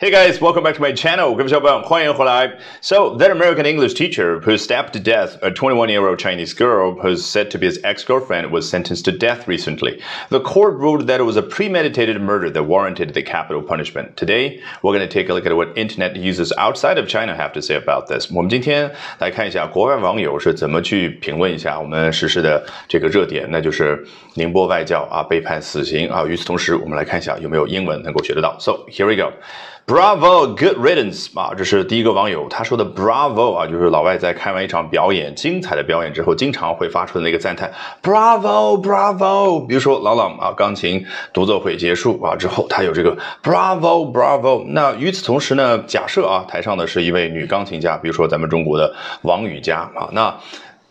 Hey guys, welcome back to my channel. 各位小伙伴，欢迎回来。So, that American English teacher who stabbed to death a 21-year-old Chinese girl who's said to be his ex-girlfriend was sentenced to death recently. The court ruled that it was a premeditated murder that warranted the capital punishment. Today, we're going to take a look at what internet users outside of China have to say about this. 我们今天来看一下国外网友是怎么去评论一下我们实施的这个热点，那就是宁波外教啊被判死刑啊。与此同时，我们来看一下有没有英文能够学得到。So here we go. Bravo, good riddance 啊，这是第一个网友他说的 Bravo 啊，就是老外在看完一场表演精彩的表演之后，经常会发出的那个赞叹 Bravo, Bravo。比如说朗朗啊，钢琴独奏会结束啊之后，他有这个 Bravo, Bravo。那与此同时呢，假设啊，台上的是一位女钢琴家，比如说咱们中国的王羽佳啊，那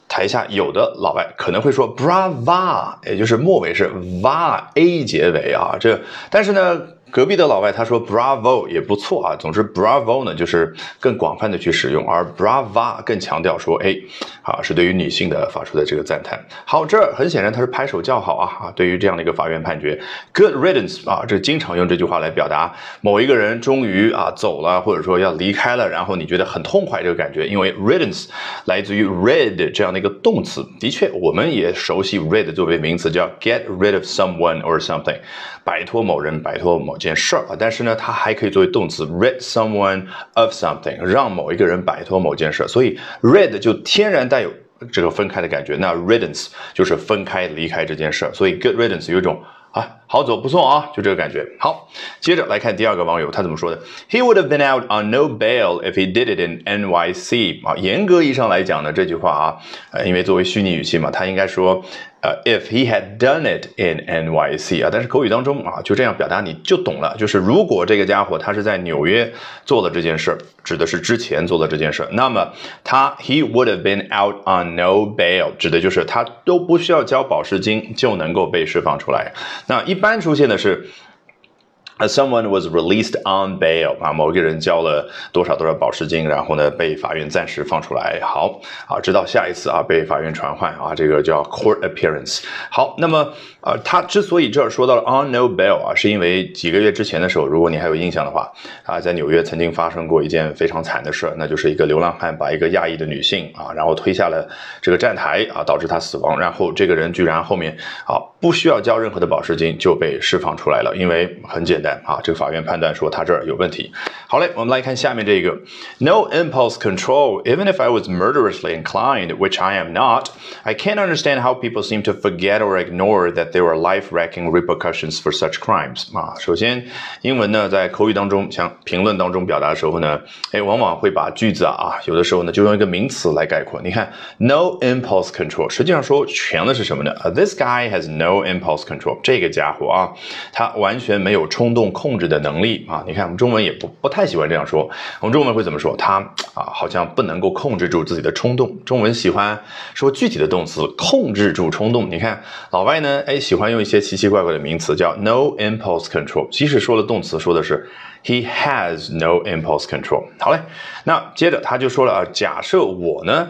台下有的老外可能会说 Brava，也就是末尾是 va a 结尾啊，这但是呢。隔壁的老外他说 Bravo 也不错啊，总之 Bravo 呢就是更广泛的去使用，而 Brava 更强调说，哎，啊是对于女性的发出的这个赞叹。好，这很显然他是拍手叫好啊啊！对于这样的一个法院判决，Good riddance 啊，这经常用这句话来表达某一个人终于啊走了，或者说要离开了，然后你觉得很痛快这个感觉，因为 riddance 来自于 rid 这样的一个动词，的确我们也熟悉 rid 作为名词叫 get rid of someone or something，摆脱某人，摆脱某。件事儿啊，但是呢，它还可以作为动词，rid someone of something，让某一个人摆脱某件事儿，所以 rid 就天然带有这个分开的感觉。那 riddance 就是分开离开这件事儿，所以 good riddance 有一种啊好走不送啊，就这个感觉。好，接着来看第二个网友他怎么说的：He would have been out on no bail if he did it in NYC。啊，严格意义上来讲呢，这句话啊，呃，因为作为虚拟语气嘛，他应该说。呃，if he had done it in NYC 啊，但是口语当中啊，就这样表达你就懂了，就是如果这个家伙他是在纽约做了这件事，指的是之前做的这件事，那么他 he would have been out on no bail，指的就是他都不需要交保释金就能够被释放出来。那一般出现的是。Someone was released on bail 啊，某个人交了多少多少保释金，然后呢被法院暂时放出来。好啊，直到下一次啊被法院传唤啊，这个叫 court appearance。好，那么呃，他之所以这儿说到了 on no bail 啊，是因为几个月之前的时候，如果你还有印象的话啊，在纽约曾经发生过一件非常惨的事，那就是一个流浪汉把一个亚裔的女性啊，然后推下了这个站台啊，导致她死亡。然后这个人居然后面啊不需要交任何的保释金就被释放出来了，因为很简单。啊，这个法院判断说他这儿有问题。好嘞，我们来看下面这个：No impulse control. Even if I was murderously inclined, which I am not, I can't understand how people seem to forget or ignore that there are life-wrecking repercussions for such crimes. 啊，首先，英文呢在口语当中，像评论当中表达的时候呢，哎，往往会把句子啊，有的时候呢就用一个名词来概括。你看，no impulse control，实际上说全的是什么呢？This guy has no impulse control. 这个家伙啊，他完全没有冲动。 动控制的能力啊，你看我们中文也不不太喜欢这样说，我们中文会怎么说？他啊，好像不能够控制住自己的冲动。中文喜欢说具体的动词，控制住冲动。你看老外呢，哎，喜欢用一些奇奇怪怪的名词，叫 no impulse control。即使说了动词，说的是 he has no impulse control。好嘞，那接着他就说了啊，假设我呢。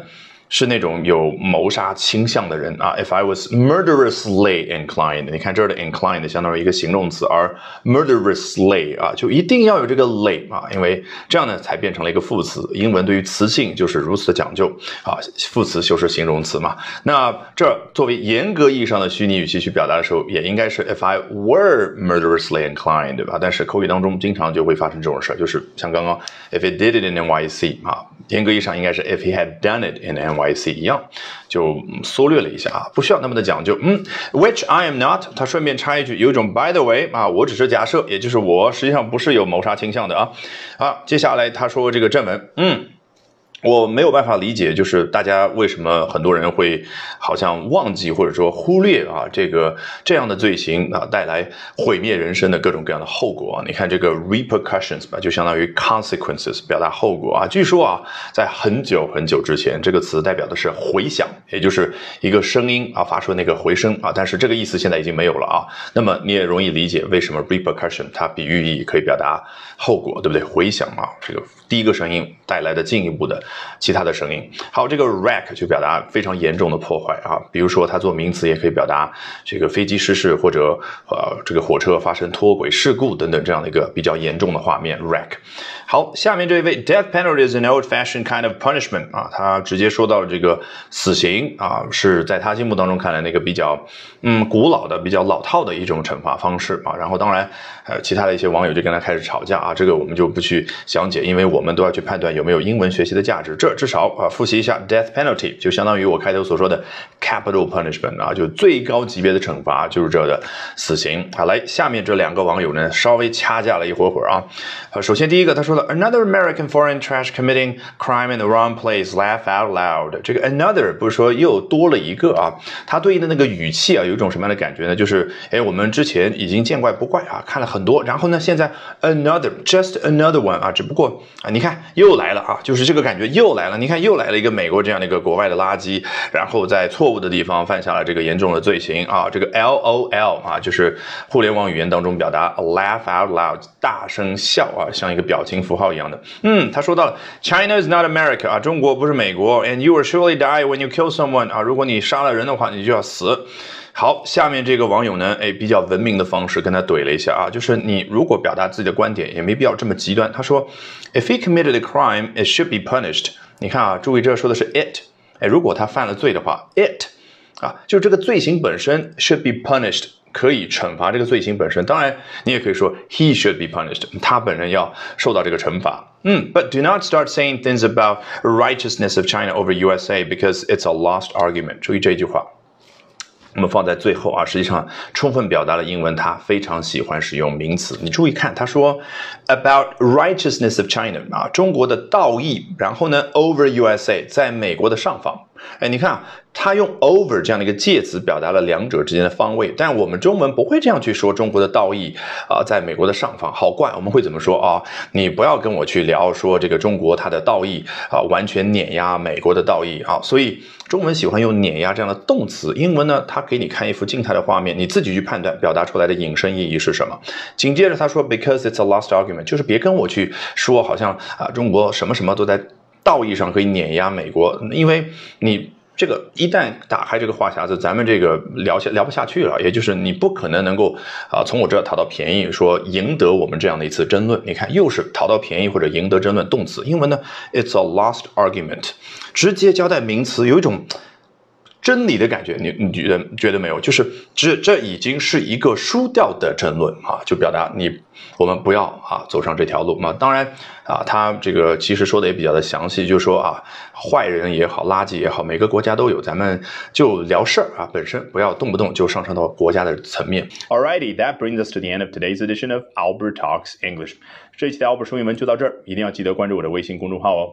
是那种有谋杀倾向的人啊。If I was murderously inclined，你看这儿的 inclined 相当于一个形容词，而 murderously 啊，就一定要有这个 ly 啊，因为这样呢才变成了一个副词。英文对于词性就是如此的讲究啊，副词修饰形容词嘛。那这作为严格意义上的虚拟语气去表达的时候，也应该是 If I were murderously inclined，对吧？但是口语当中经常就会发生这种事儿，就是像刚刚 If he did it in NYC 啊，严格意义上应该是 If he had done it in N。YC 一样，就缩略了一下啊，不需要那么的讲究。嗯，Which I am not。他顺便插一句，有一种 By the way 啊，我只是假设，也就是我实际上不是有谋杀倾向的啊。啊，接下来他说这个正文，嗯。我没有办法理解，就是大家为什么很多人会好像忘记或者说忽略啊这个这样的罪行啊带来毁灭人生的各种各样的后果啊？你看这个 repercussions 吧，就相当于 consequences，表达后果啊。据说啊，在很久很久之前，这个词代表的是回响，也就是一个声音啊发出那个回声啊。但是这个意思现在已经没有了啊。那么你也容易理解为什么 repercussion 它比喻意可以表达后果，对不对？回响啊，这个第一个声音带来的进一步的。其他的声音。好，这个 wreck 就表达非常严重的破坏啊，比如说它做名词也可以表达这个飞机失事或者呃这个火车发生脱轨事故等等这样的一个比较严重的画面 wreck。好，下面这一位 death penalty is an old-fashioned kind of punishment 啊，他直接说到了这个死刑啊，是在他心目当中看来那个比较嗯古老的、比较老套的一种惩罚方式啊。然后当然呃其他的一些网友就跟他开始吵架啊，这个我们就不去详解，因为我们都要去判断有没有英文学习的价值。这至少啊复习一下 death penalty 就相当于我开头所说的 capital punishment 啊，就最高级别的惩罚就是这的死刑。好，来下面这两个网友呢稍微掐架了一会儿会儿啊。呃，首先第一个他说了。Another American foreign trash committing crime in the wrong place. Laugh out loud. 这个 another 不是说又多了一个啊，它对应的那个语气啊，有一种什么样的感觉呢？就是哎，我们之前已经见怪不怪啊，看了很多，然后呢，现在 another just another one 啊，只不过啊，你看又来了啊，就是这个感觉又来了。你看又来了一个美国这样的一个国外的垃圾，然后在错误的地方犯下了这个严重的罪行啊。这个 LOL 啊，就是互联网语言当中表达 laugh out loud 大声笑啊，像一个表情。符号一样的，嗯，他说到了，China is not America 啊，中国不是美国，and you will surely die when you kill someone 啊，如果你杀了人的话，你就要死。好，下面这个网友呢，哎，比较文明的方式跟他怼了一下啊，就是你如果表达自己的观点，也没必要这么极端。他说，If he committed a crime, it should be punished。你看啊，注意这说的是 it，哎，如果他犯了罪的话，it 啊，就这个罪行本身 should be punished。可以惩罚这个罪行本身，当然你也可以说 he should be punished，他本人要受到这个惩罚。嗯，but do not start saying things about righteousness of China over USA because it's a lost argument。注意这句话，我们放在最后啊，实际上充分表达了英文他非常喜欢使用名词。你注意看，他说 about righteousness of China 啊，中国的道义，然后呢 over USA，在美国的上方。哎，你看。他用 over 这样的一个介词表达了两者之间的方位，但我们中文不会这样去说中国的道义啊，在美国的上方，好怪。我们会怎么说啊？你不要跟我去聊说这个中国它的道义啊，完全碾压美国的道义啊。所以中文喜欢用碾压这样的动词，英文呢，它给你看一幅静态的画面，你自己去判断表达出来的引申意义是什么。紧接着他说，because it's a lost argument，就是别跟我去说好像啊，中国什么什么都在道义上可以碾压美国，因为你。这个一旦打开这个话匣子，咱们这个聊下聊不下去了。也就是你不可能能够啊从我这讨到便宜，说赢得我们这样的一次争论。你看，又是讨到便宜或者赢得争论动词。英文呢，it's a lost argument，直接交代名词，有一种。真理的感觉，你你觉得觉得没有？就是这这已经是一个输掉的争论啊，就表达你我们不要啊走上这条路嘛。当然啊，他这个其实说的也比较的详细，就说啊，坏人也好，垃圾也好，每个国家都有，咱们就聊事儿啊，本身不要动不动就上升到国家的层面。Alrighty, that brings us to the end of today's edition of Albert Talks English。这一期的 Albert 说英文就到这儿，一定要记得关注我的微信公众号哦。